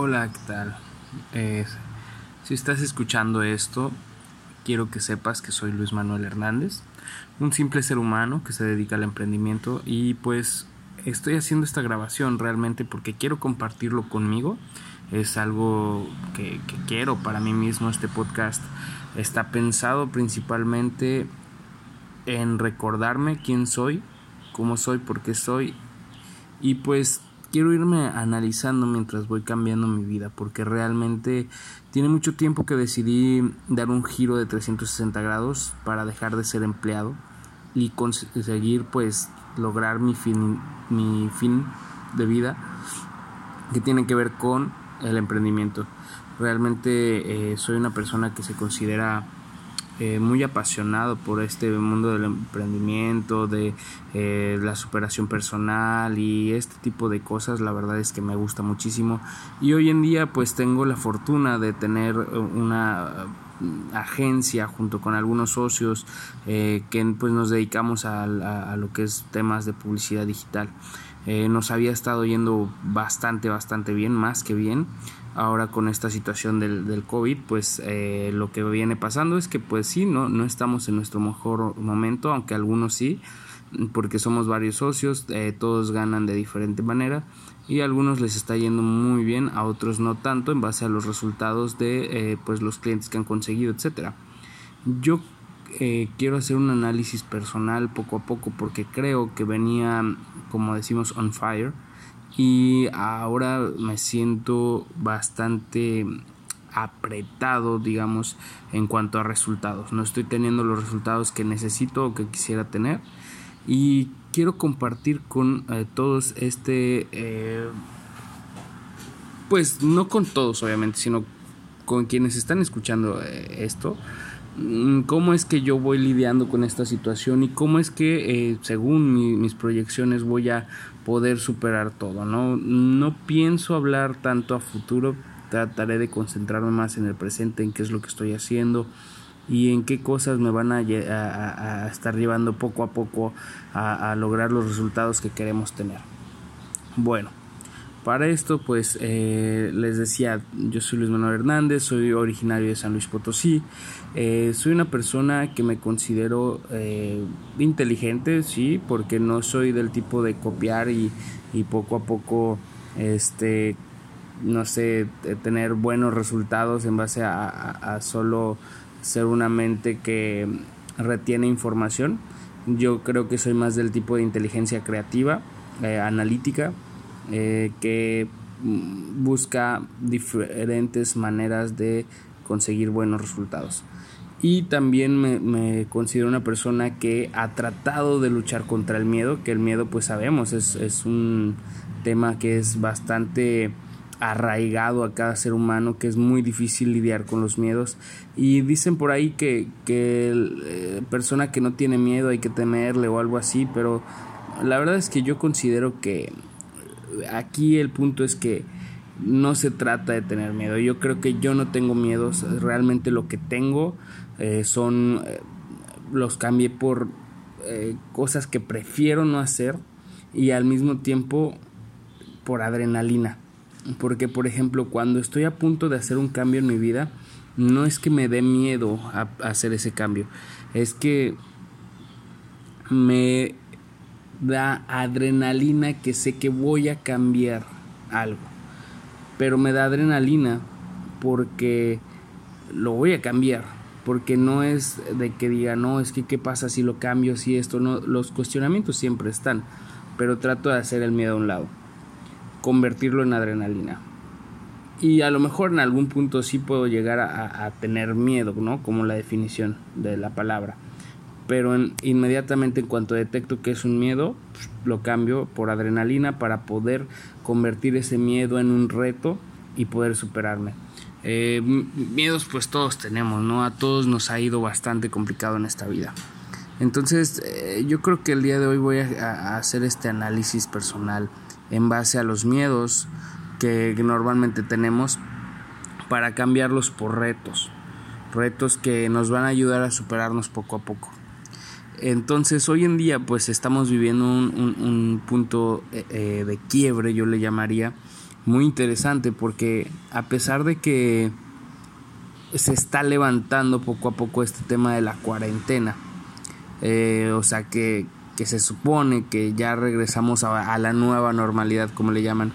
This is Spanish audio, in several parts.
Hola, ¿qué tal? Eh, si estás escuchando esto, quiero que sepas que soy Luis Manuel Hernández, un simple ser humano que se dedica al emprendimiento y pues estoy haciendo esta grabación realmente porque quiero compartirlo conmigo. Es algo que, que quiero para mí mismo. Este podcast está pensado principalmente en recordarme quién soy, cómo soy, por qué soy y pues quiero irme analizando mientras voy cambiando mi vida, porque realmente tiene mucho tiempo que decidí dar un giro de 360 grados para dejar de ser empleado y conseguir pues lograr mi fin, mi fin de vida que tiene que ver con el emprendimiento. Realmente eh, soy una persona que se considera eh, muy apasionado por este mundo del emprendimiento, de eh, la superación personal y este tipo de cosas. La verdad es que me gusta muchísimo. Y hoy en día pues tengo la fortuna de tener una agencia junto con algunos socios eh, que pues nos dedicamos a, a, lo que es temas de publicidad digital. nos había estado yendo bastante, bastante bien, más que bien ahora con esta situación del, del COVID, pues eh, lo que viene pasando es que pues sí, no, no estamos en nuestro mejor momento, aunque algunos sí, porque somos varios socios, eh, todos ganan de diferente manera y a algunos les está yendo muy bien, a otros no tanto en base a los resultados de eh, pues los clientes que han conseguido, etcétera. Yo quiero hacer un análisis personal poco a poco porque creo que venía, como decimos, on fire y ahora me siento bastante apretado, digamos, en cuanto a resultados. No estoy teniendo los resultados que necesito o que quisiera tener. Y quiero compartir con eh, todos este... Eh, pues no con todos, obviamente, sino con quienes están escuchando eh, esto. Mm, cómo es que yo voy lidiando con esta situación y cómo es que eh, según mis proyecciones voy a poder superar todo no no pienso hablar tanto a futuro trataré de concentrarme más en el presente en qué es lo que estoy haciendo y en qué cosas me van a, a, estar llevando poco a poco a lograr los resultados que queremos tener. Bueno para esto, pues eh, les decía, yo soy Luis Manuel Hernández, soy originario de San Luis Potosí, eh, soy una persona que me considero eh, inteligente, sí, porque no soy del tipo de copiar y, poco a poco, este, no sé, tener buenos resultados en base a, a solo ser una mente que retiene información. Yo creo que soy más del tipo de inteligencia creativa, analítica, eh, que mm, busca diferentes maneras de conseguir buenos resultados. Y también me, considero una persona que ha tratado de luchar contra el miedo, que el miedo pues sabemos es, es un tema que es bastante arraigado a cada ser humano, que es muy difícil lidiar con los miedos. Y dicen por ahí que, que eh, persona que no tiene miedo hay que temerle o algo así, pero la verdad es que yo considero que aquí el punto es que no se trata de tener miedo. Yo creo que yo no tengo miedos. Realmente lo que tengo eh, son. Eh, los cambié por eh, cosas que prefiero no hacer y al mismo tiempo por adrenalina. Porque, por ejemplo, cuando estoy a punto de hacer un cambio en mi vida, no es que me dé miedo a hacer ese cambio. Es que me da adrenalina que sé que voy a cambiar algo. Pero me da adrenalina porque lo voy a cambiar. Porque no es de que diga, no, es que qué pasa si lo cambio, si esto, no. Los cuestionamientos siempre están. Pero trato de hacer el miedo a un lado. Convertirlo en adrenalina. Y a lo mejor en algún punto sí puedo llegar a, tener miedo, ¿no? Como la definición de la palabra pero inmediatamente en cuanto detecto que es un miedo, lo cambio por adrenalina para poder convertir ese miedo en un reto y poder superarme. Eh, miedos pues todos tenemos, ¿no? A todos nos ha ido bastante complicado en esta vida. Entonces eh, yo creo que el día de hoy voy a, hacer este análisis personal en base a los miedos que normalmente tenemos para cambiarlos por retos. Retos que nos van a ayudar a superarnos poco a poco. Entonces hoy en día pues estamos viviendo un, punto eh, eh, de quiebre, yo le llamaría, muy interesante porque a pesar de que se está levantando poco a poco este tema de la cuarentena, eh, o sea que, que, se supone que ya regresamos a, a la nueva normalidad, como le llaman,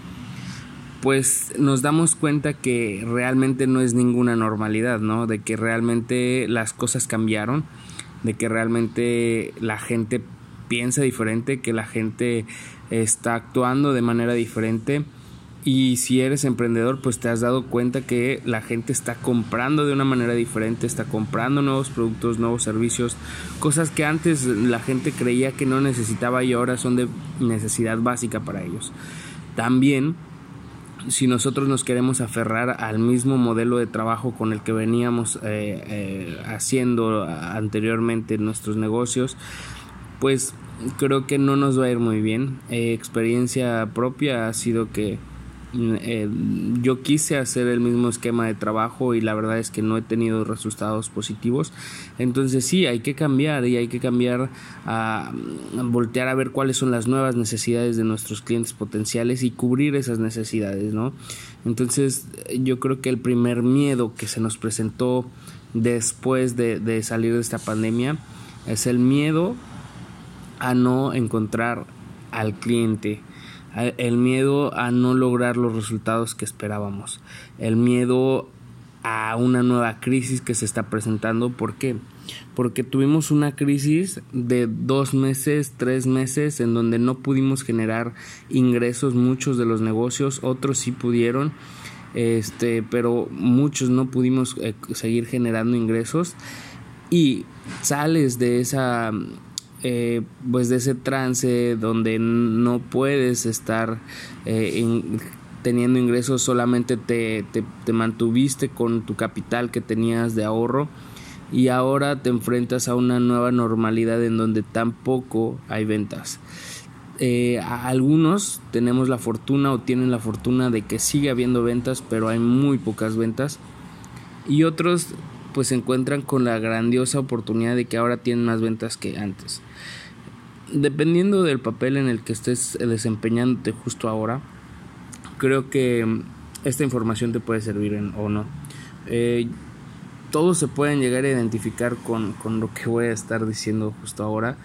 pues nos damos cuenta que realmente no es ninguna normalidad, ¿no? De que realmente las cosas cambiaron, de que realmente la gente piensa diferente, que la gente está actuando de manera diferente. Y si eres emprendedor, pues te has dado cuenta que la gente está comprando de una manera diferente, está comprando nuevos productos, nuevos servicios, cosas que antes la gente creía que no necesitaba y ahora son de necesidad básica para ellos. También si nosotros nos queremos aferrar al mismo modelo de trabajo con el que veníamos eh, eh, haciendo anteriormente nuestros negocios, pues creo que no nos va a ir muy bien. Eh, experiencia propia ha sido que eh, yo quise hacer el mismo esquema de trabajo y la verdad es que no he tenido resultados positivos. Entonces sí, hay que cambiar y hay que cambiar a, voltear a ver cuáles son las nuevas necesidades de nuestros clientes potenciales y cubrir esas necesidades, ¿no? Entonces yo creo que el primer miedo que se nos presentó después de, de salir de esta pandemia es el miedo a no encontrar al cliente el miedo a no lograr los resultados que esperábamos, el miedo a una nueva crisis que se está presentando. ¿Por qué? Porque tuvimos una crisis de dos meses, tres meses, en donde no pudimos generar ingresos, muchos de los negocios, otros sí pudieron, este, pero muchos no pudimos eh, seguir generando ingresos y sales de esa eh, pues de ese trance donde no puedes estar eh, teniendo ingresos, solamente te, te, mantuviste con tu capital que tenías de ahorro y ahora te enfrentas a una nueva normalidad en donde tampoco hay ventas. Eh, algunos tenemos la fortuna o tienen la fortuna de que sigue habiendo ventas, pero hay muy pocas ventas. Y otros pues se encuentran con la grandiosa oportunidad de que ahora tienen más ventas que antes. Dependiendo del papel en el que estés desempeñándote justo ahora, creo que esta información te puede servir o no. Eh, todos se pueden llegar a identificar con, con lo que voy a estar diciendo justo ahora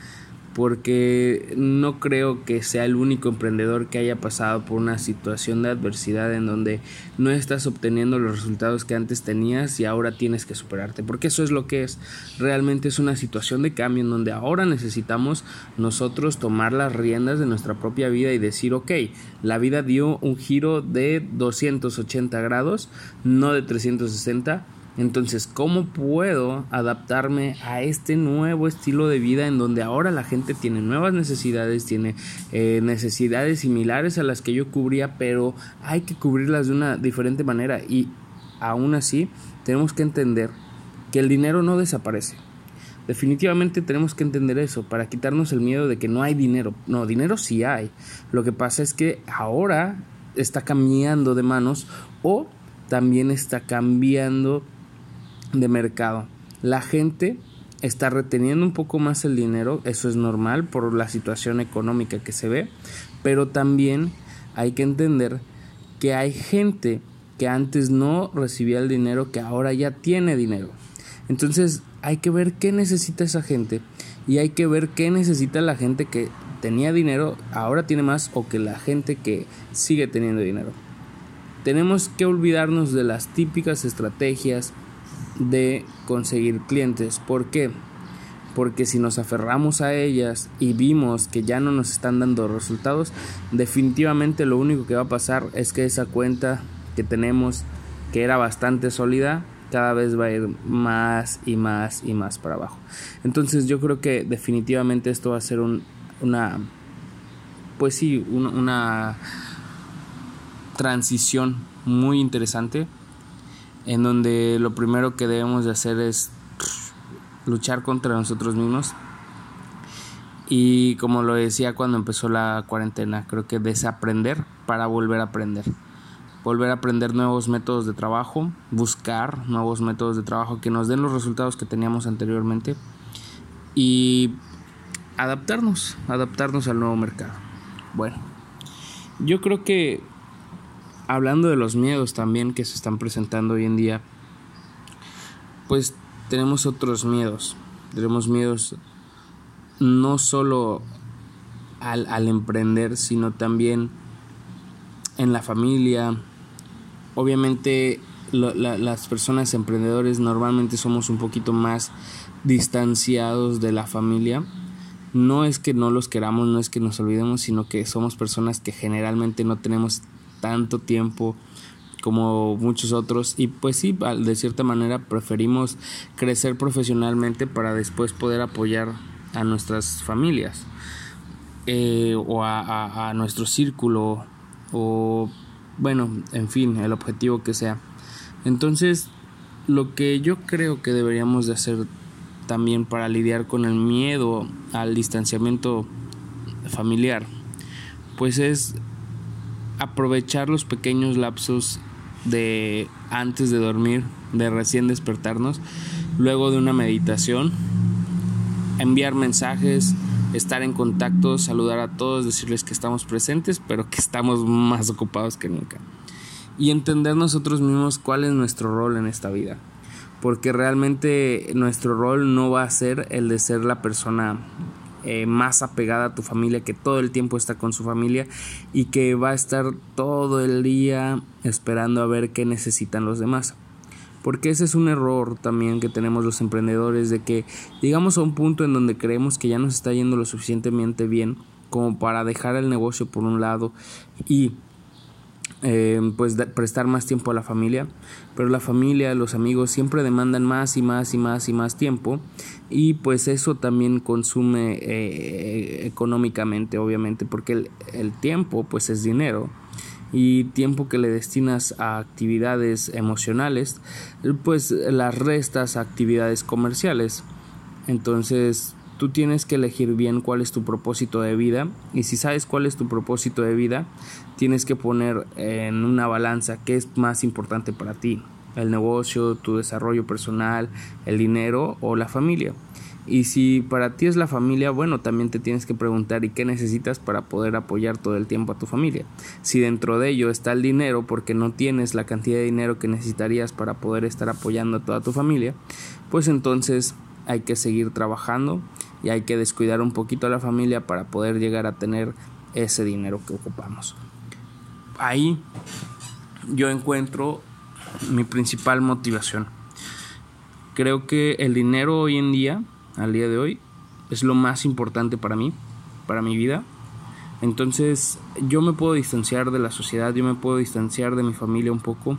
porque no creo que sea el único emprendedor que haya pasado por una situación de adversidad en donde no estás obteniendo los resultados que antes tenías y ahora tienes que superarte, porque eso es lo que es. Realmente es una situación de cambio en donde ahora necesitamos nosotros tomar las riendas de nuestra propia vida y decir, ok, la vida dio un giro de 280 grados, no de 360 entonces, ¿cómo puedo adaptarme a este nuevo estilo de vida en donde ahora la gente tiene nuevas necesidades, tiene eh, necesidades similares a las que yo cubría, pero hay que cubrirlas de una diferente manera y aún así tenemos que entender que el dinero no desaparece. Definitivamente tenemos que entender eso para quitarnos el miedo de que no hay dinero. No, dinero sí hay. Lo que pasa es que ahora está cambiando de manos o también está cambiando de mercado. La gente está reteniendo un poco más el dinero, eso es normal por la situación económica que se ve, pero también hay que entender que hay gente que antes no recibía el dinero que ahora ya tiene dinero. Entonces hay que ver qué necesita esa gente y hay que ver qué necesita la gente que tenía dinero, ahora tiene más o que la gente que sigue teniendo dinero. Tenemos que olvidarnos de las típicas estrategias de conseguir clientes. ¿Por qué? Porque si nos aferramos a ellas y vimos que ya no nos están dando resultados, definitivamente lo único que va a pasar es que esa cuenta que tenemos, que era bastante sólida, cada vez va a ir más y más y más para abajo. Entonces yo creo que definitivamente esto va a ser un, una, pues sí, una transición muy interesante en donde lo primero que debemos de hacer es luchar contra nosotros mismos. Y como lo decía cuando empezó la cuarentena, creo que desaprender para volver a aprender. Volver a aprender nuevos métodos de trabajo, buscar nuevos métodos de trabajo que nos den los resultados que teníamos anteriormente y adaptarnos, adaptarnos al nuevo mercado. Bueno, yo creo que hablando de los miedos también que se están presentando hoy en día, pues tenemos otros miedos. Tenemos miedos no solo al, emprender, sino también en la familia. Obviamente las personas emprendedores normalmente somos un poquito más distanciados de la familia. No es que no los queramos, no es que nos olvidemos, sino que somos personas que generalmente no tenemos tanto tiempo como muchos otros y pues sí, de cierta manera preferimos crecer profesionalmente para después poder apoyar a nuestras familias eh, o a, a nuestro círculo o bueno, en fin, el objetivo que sea. Entonces, lo que yo creo que deberíamos de hacer también para lidiar con el miedo al distanciamiento familiar, pues es aprovechar los pequeños lapsos de antes de dormir, de recién despertarnos, luego de una meditación, enviar mensajes, estar en contacto, saludar a todos, decirles que estamos presentes, pero que estamos más ocupados que nunca. Y entender nosotros mismos cuál es nuestro rol en esta vida. Porque realmente nuestro rol no va a ser el de ser la persona eh, más apegada a tu familia, que todo el tiempo está con su familia y que va a estar todo el día esperando a ver qué necesitan los demás. Porque ese es un error también que tenemos los emprendedores, de que llegamos a un punto en donde creemos que ya nos está yendo lo suficientemente bien como para dejar el negocio por un lado y eh, pues prestar más tiempo a la familia, pero la familia, los amigos siempre demandan más y más y más y más tiempo. Y pues eso también consume eh, económicamente obviamente porque el, el, tiempo pues es dinero. Y tiempo que le destinas a actividades emocionales pues las restas a actividades comerciales. Entonces tú tienes que elegir bien cuál es tu propósito de vida y si sabes cuál es tu propósito de vida tienes que poner en una balanza qué es más importante para ti, el negocio, tu desarrollo personal, el dinero o la familia. Y si para ti es la familia, bueno, también te tienes que preguntar y qué necesitas para poder apoyar todo el tiempo a tu familia. Si dentro de ello está el dinero porque no tienes la cantidad de dinero que necesitarías para poder estar apoyando a toda tu familia, pues entonces hay que seguir trabajando y hay que descuidar un poquito a la familia para poder llegar a tener ese dinero que ocupamos ahí yo encuentro mi principal motivación. Creo que el dinero hoy en día, al día de hoy, es lo más importante para mí, para mi vida. Entonces yo me puedo distanciar de la sociedad, yo me puedo distanciar de mi familia un poco,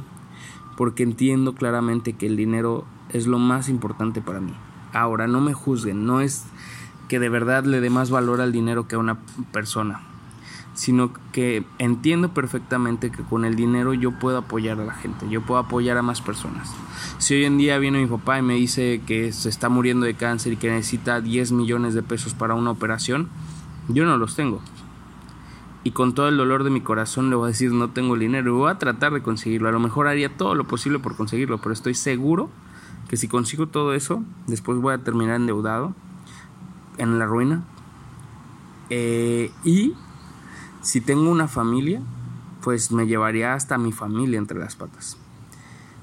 porque entiendo claramente que el dinero es lo más importante para mí. Ahora, no me juzguen, no es que de verdad le dé más valor al dinero que a una persona sino que entiendo perfectamente que con el dinero yo puedo apoyar a la gente, yo puedo apoyar a más personas. Si hoy en día viene mi papá y me dice que se está muriendo de cáncer y que necesita 10 millones de pesos para una operación, yo no los tengo. Y con todo el dolor de mi corazón le voy a decir no tengo el dinero voy a tratar de conseguirlo. A lo mejor haría todo lo posible por conseguirlo, pero estoy seguro que si consigo todo eso, después voy a terminar endeudado, en la ruina. Eh, y si tengo una familia, pues me llevaría hasta mi familia entre las patas.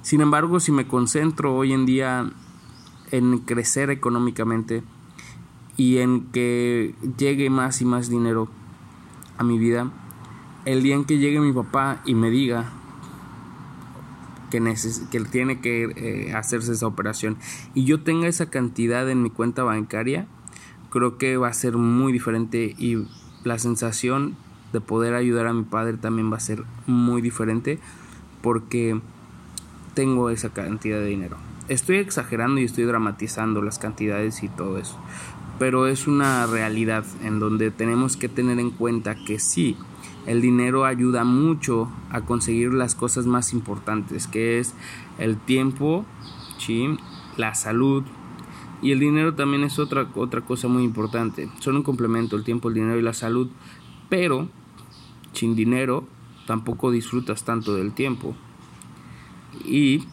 Sin embargo, si me concentro hoy en día en crecer económicamente y en que llegue más y más dinero a mi vida, el día en que llegue mi papá y me diga que, que tiene que eh, hacerse esa operación y yo tenga esa cantidad en mi cuenta bancaria, creo que va a ser muy diferente y la sensación de poder ayudar a mi padre también va a ser muy diferente porque tengo esa cantidad de dinero. Estoy exagerando y estoy dramatizando las cantidades y todo eso, pero es una realidad en donde tenemos que tener en cuenta que sí, el dinero ayuda mucho a conseguir las cosas más importantes, que es el tiempo, ¿sí? la salud, y el dinero también es otra, otra cosa muy importante. Son un complemento el tiempo, el dinero y la salud. Pero sin dinero tampoco disfrutas tanto del tiempo. Y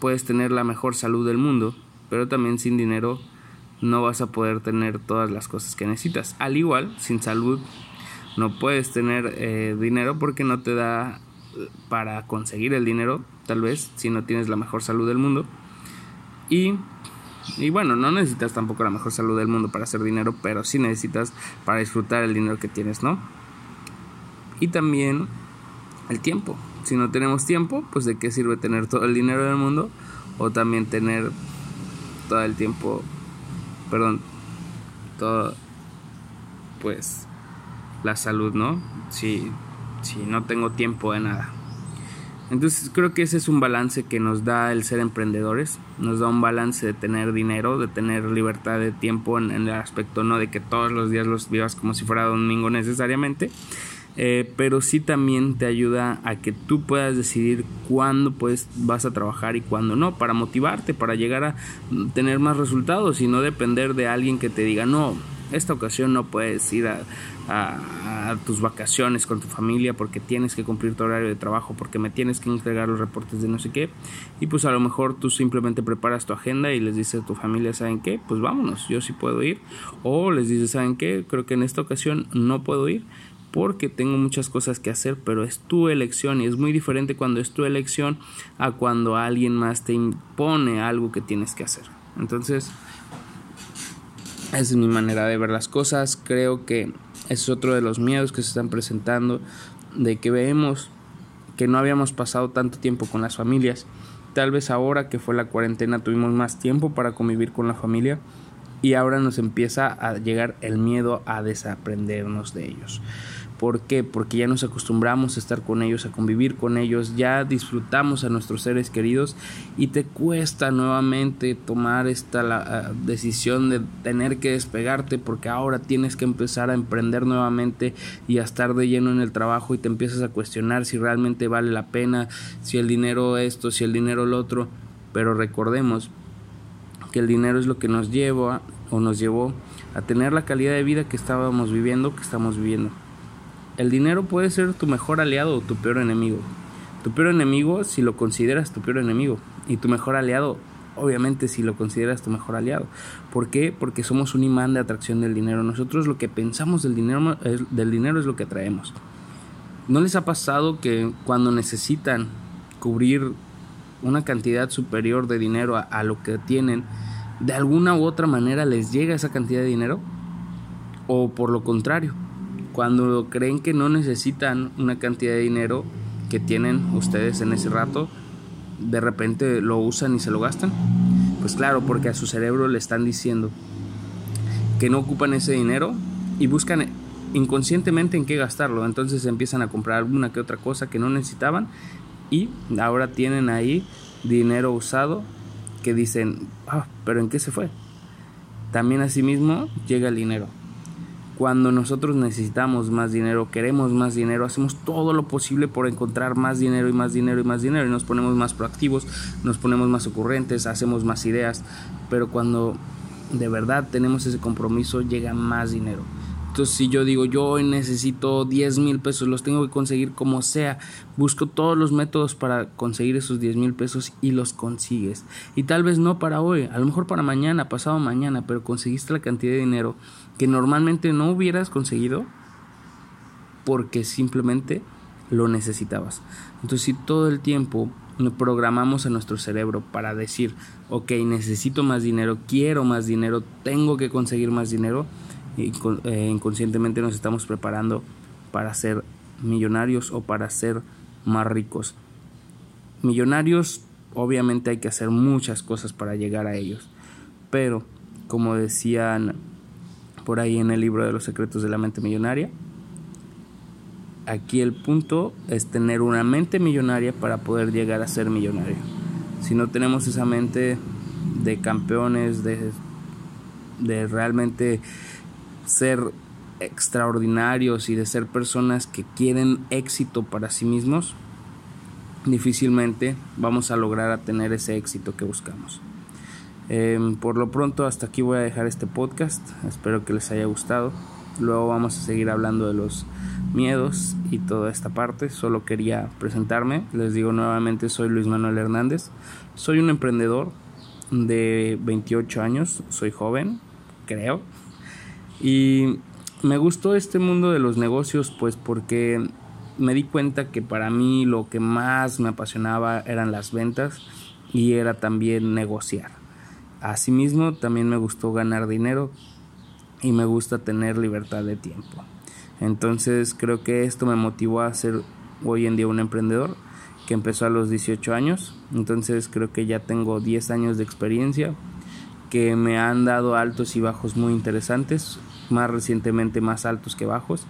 puedes tener la mejor salud del mundo, pero también sin dinero no vas a poder tener todas las cosas que necesitas. Al igual, sin salud no puedes tener eh, dinero porque no te da para conseguir el dinero, tal vez, si no tienes la mejor salud del mundo. Y, y bueno, no necesitas tampoco la mejor salud del mundo para hacer dinero, pero sí necesitas para disfrutar el dinero que tienes, ¿no? Y también el tiempo. Si no tenemos tiempo, pues de qué sirve tener todo el dinero del mundo o también tener todo el tiempo, perdón, todo, pues, la salud, ¿no? Si, si no tengo tiempo de nada. Entonces creo que ese es un balance que nos da el ser emprendedores, nos da un balance de tener dinero, de tener libertad de tiempo en, el aspecto no de que todos los días los vivas como si fuera domingo necesariamente, eh, pero sí también te ayuda a que tú puedas decidir cuándo pues vas a trabajar y cuándo no, para motivarte, para llegar a tener más resultados y no depender de alguien que te diga, no, esta ocasión no puedes ir a, a, tus vacaciones con tu familia porque tienes que cumplir tu horario de trabajo, porque me tienes que entregar los reportes de no sé qué. Y pues a lo mejor tú simplemente preparas tu agenda y les dices a tu familia, ¿saben qué? Pues vámonos, yo sí puedo ir. O les dices, ¿saben qué? Creo que en esta ocasión no puedo ir porque tengo muchas cosas que hacer, pero es tu elección y es muy diferente cuando es tu elección a cuando alguien más te impone algo que tienes que hacer. Entonces, es mi manera de ver las cosas. Creo que es otro de los miedos que se están presentando, de que vemos que no habíamos pasado tanto tiempo con las familias. Tal vez ahora que fue la cuarentena tuvimos más tiempo para convivir con la familia y ahora nos empieza a llegar el miedo a desaprendernos de ellos. ¿Por qué? Porque ya nos acostumbramos a estar con ellos, a convivir con ellos, ya disfrutamos a nuestros seres queridos y te cuesta nuevamente tomar esta la, decisión de tener que despegarte porque ahora tienes que empezar a emprender nuevamente y a estar de lleno en el trabajo y te empiezas a cuestionar si realmente vale la pena, si el dinero esto, si el dinero lo otro, pero recordemos que el dinero es lo que nos lleva o nos llevó a tener la calidad de vida que estábamos viviendo, que estamos viviendo. El dinero puede ser tu mejor aliado o tu peor enemigo. Tu peor enemigo si lo consideras tu peor enemigo. Y tu mejor aliado, obviamente, si lo consideras tu mejor aliado. ¿Por qué? Porque somos un imán de atracción del dinero. Nosotros lo que pensamos del dinero, es lo que atraemos. ¿No les ha pasado que cuando necesitan cubrir una cantidad superior de dinero a lo que tienen, de alguna u otra manera les llega esa cantidad de dinero? O por lo contrario, cuando creen que no necesitan una cantidad de dinero que tienen ustedes en ese rato, de repente lo usan y se lo gastan. Pues claro, porque a su cerebro le están diciendo que no ocupan ese dinero y buscan inconscientemente en qué gastarlo. Entonces empiezan a comprar alguna que otra cosa que no necesitaban y ahora tienen ahí dinero usado que dicen, ah, pero ¿en qué se fue? También asimismo llega el dinero. Cuando nosotros necesitamos más dinero, queremos más dinero, hacemos todo lo posible por encontrar más dinero y más dinero y más dinero y nos ponemos más proactivos, nos ponemos más ocurrentes, hacemos más ideas, pero cuando de verdad tenemos ese compromiso llega más dinero. Entonces si yo digo yo necesito 10 mil pesos, los tengo que conseguir como sea, busco todos los métodos para conseguir esos 10 mil pesos y los consigues. Y tal vez no para hoy, a lo mejor para mañana, pasado mañana, pero conseguiste la cantidad de dinero que normalmente no hubieras conseguido porque simplemente lo necesitabas. Entonces si todo el tiempo programamos a nuestro cerebro para decir, ok, necesito más dinero, quiero más dinero, tengo que conseguir más dinero, inconscientemente nos estamos preparando para ser millonarios o para ser más ricos. Millonarios, obviamente hay que hacer muchas cosas para llegar a ellos, pero como decían por ahí en el libro de los secretos de la mente millonaria, aquí el punto es tener una mente millonaria para poder llegar a ser millonario. Si no tenemos esa mente de campeones, de, de realmente ser extraordinarios y de ser personas que quieren éxito para sí mismos, difícilmente vamos a lograr tener ese éxito que buscamos. Em, por lo pronto hasta aquí voy a dejar este podcast, espero que les haya gustado. Luego vamos a seguir hablando de los miedos y toda esta parte. Solo quería presentarme. Les digo nuevamente, soy Luis Manuel Hernández. Soy un emprendedor de 28 años. Soy joven, creo. Y me gustó este mundo de los negocios pues porque me di cuenta que para mí lo que más me apasionaba eran las ventas y era también negociar. Asimismo, también me gustó ganar dinero y me gusta tener libertad de tiempo. Entonces creo que esto me motivó a ser hoy en día un emprendedor que empezó a los 18 años. Entonces creo que ya tengo 10 años de experiencia que me han dado altos y bajos muy interesantes, más recientemente más altos que bajos,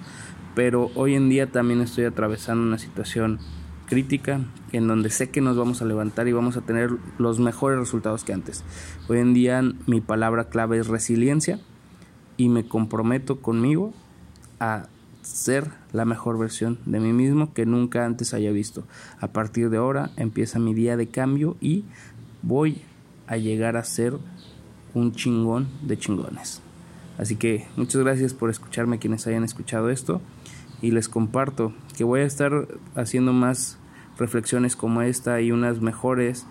pero hoy en día también estoy atravesando una situación crítica en donde sé que nos vamos a levantar y vamos a tener los mejores resultados que antes. Hoy en día mi palabra clave es resiliencia y me comprometo conmigo a ser la mejor versión de mí mismo que nunca antes haya visto. A partir de ahora empieza mi día de cambio y voy a llegar a ser un chingón de chingones. Así que muchas gracias por escucharme quienes hayan escuchado esto y les comparto que voy a estar haciendo más reflexiones como esta y unas mejores.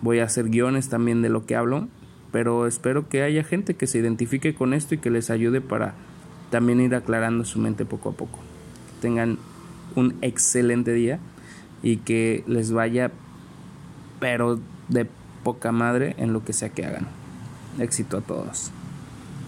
Voy a hacer guiones también de lo que hablo, pero espero que haya gente que se identifique con esto y que les ayude para también ir aclarando su mente poco a poco. tengan un excelente día y que les vaya pero de poca madre en lo que sea que hagan. Éxito a todos.